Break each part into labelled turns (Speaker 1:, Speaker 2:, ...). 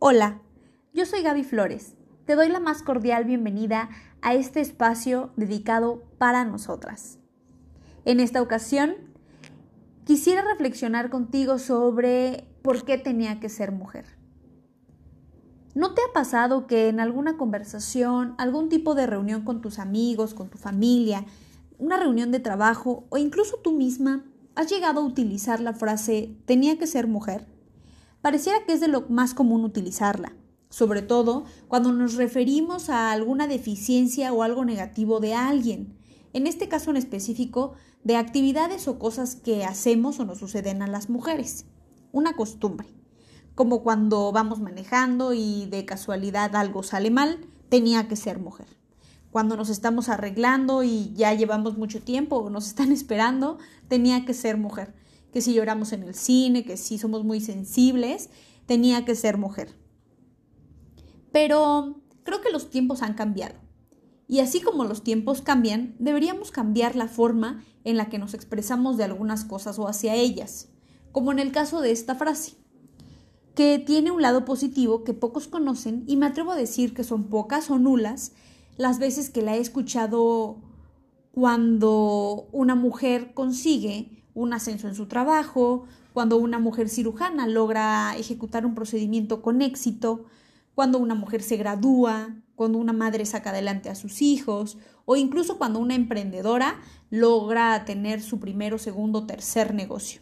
Speaker 1: Hola, yo soy Gaby Flores. Te doy la más cordial bienvenida a este espacio dedicado para nosotras. En esta ocasión, quisiera reflexionar contigo sobre por qué tenía que ser mujer. ¿No te ha pasado que en alguna conversación, algún tipo de reunión con tus amigos, con tu familia, una reunión de trabajo o incluso tú misma, has llegado a utilizar la frase tenía que ser mujer? pareciera que es de lo más común utilizarla, sobre todo cuando nos referimos a alguna deficiencia o algo negativo de alguien, en este caso en específico de actividades o cosas que hacemos o nos suceden a las mujeres, una costumbre, como cuando vamos manejando y de casualidad algo sale mal, tenía que ser mujer. Cuando nos estamos arreglando y ya llevamos mucho tiempo o nos están esperando, tenía que ser mujer que si lloramos en el cine, que si somos muy sensibles, tenía que ser mujer. Pero creo que los tiempos han cambiado. Y así como los tiempos cambian, deberíamos cambiar la forma en la que nos expresamos de algunas cosas o hacia ellas, como en el caso de esta frase, que tiene un lado positivo que pocos conocen y me atrevo a decir que son pocas o nulas las veces que la he escuchado cuando una mujer consigue un ascenso en su trabajo, cuando una mujer cirujana logra ejecutar un procedimiento con éxito, cuando una mujer se gradúa, cuando una madre saca adelante a sus hijos o incluso cuando una emprendedora logra tener su primero, segundo, tercer negocio.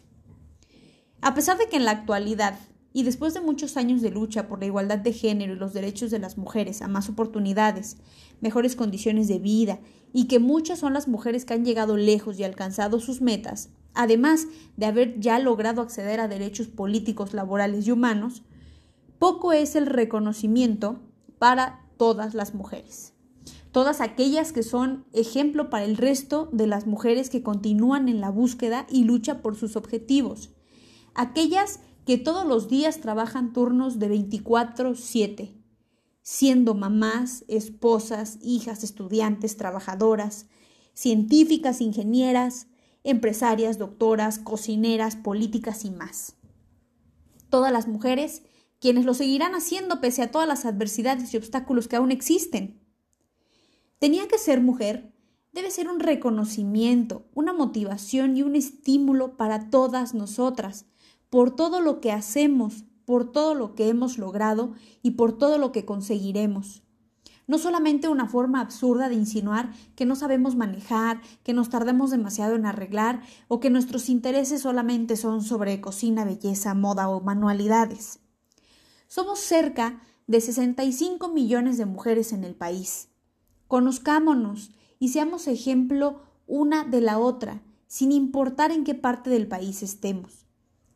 Speaker 1: A pesar de que en la actualidad y después de muchos años de lucha por la igualdad de género y los derechos de las mujeres a más oportunidades, mejores condiciones de vida y que muchas son las mujeres que han llegado lejos y alcanzado sus metas, además de haber ya logrado acceder a derechos políticos, laborales y humanos, poco es el reconocimiento para todas las mujeres. Todas aquellas que son ejemplo para el resto de las mujeres que continúan en la búsqueda y lucha por sus objetivos. Aquellas que todos los días trabajan turnos de 24/7, siendo mamás, esposas, hijas, estudiantes, trabajadoras, científicas, ingenieras, empresarias, doctoras, cocineras, políticas y más. Todas las mujeres, quienes lo seguirán haciendo pese a todas las adversidades y obstáculos que aún existen. Tenía que ser mujer debe ser un reconocimiento, una motivación y un estímulo para todas nosotras, por todo lo que hacemos, por todo lo que hemos logrado y por todo lo que conseguiremos no solamente una forma absurda de insinuar que no sabemos manejar, que nos tardemos demasiado en arreglar o que nuestros intereses solamente son sobre cocina, belleza, moda o manualidades. Somos cerca de 65 millones de mujeres en el país. Conozcámonos y seamos ejemplo una de la otra, sin importar en qué parte del país estemos.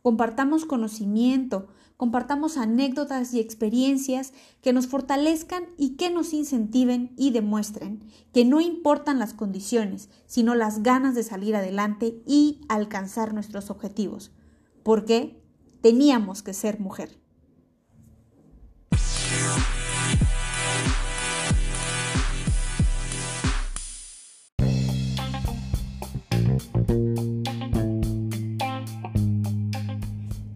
Speaker 1: Compartamos conocimiento, compartamos anécdotas y experiencias que nos fortalezcan y que nos incentiven y demuestren que no importan las condiciones, sino las ganas de salir adelante y alcanzar nuestros objetivos. Porque teníamos que ser mujer.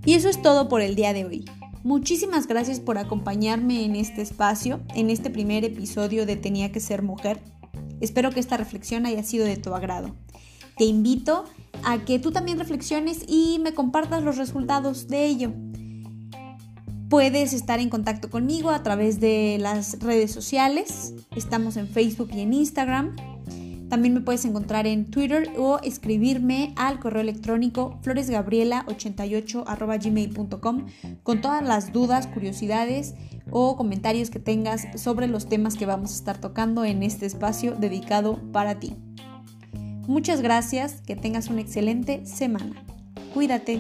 Speaker 1: Y eso es todo por el día de hoy. Muchísimas gracias por acompañarme en este espacio, en este primer episodio de Tenía que ser mujer. Espero que esta reflexión haya sido de tu agrado. Te invito a que tú también reflexiones y me compartas los resultados de ello. Puedes estar en contacto conmigo a través de las redes sociales. Estamos en Facebook y en Instagram. También me puedes encontrar en Twitter o escribirme al correo electrónico floresgabriela88.gmail.com con todas las dudas, curiosidades o comentarios que tengas sobre los temas que vamos a estar tocando en este espacio dedicado para ti. Muchas gracias, que tengas una excelente semana. Cuídate.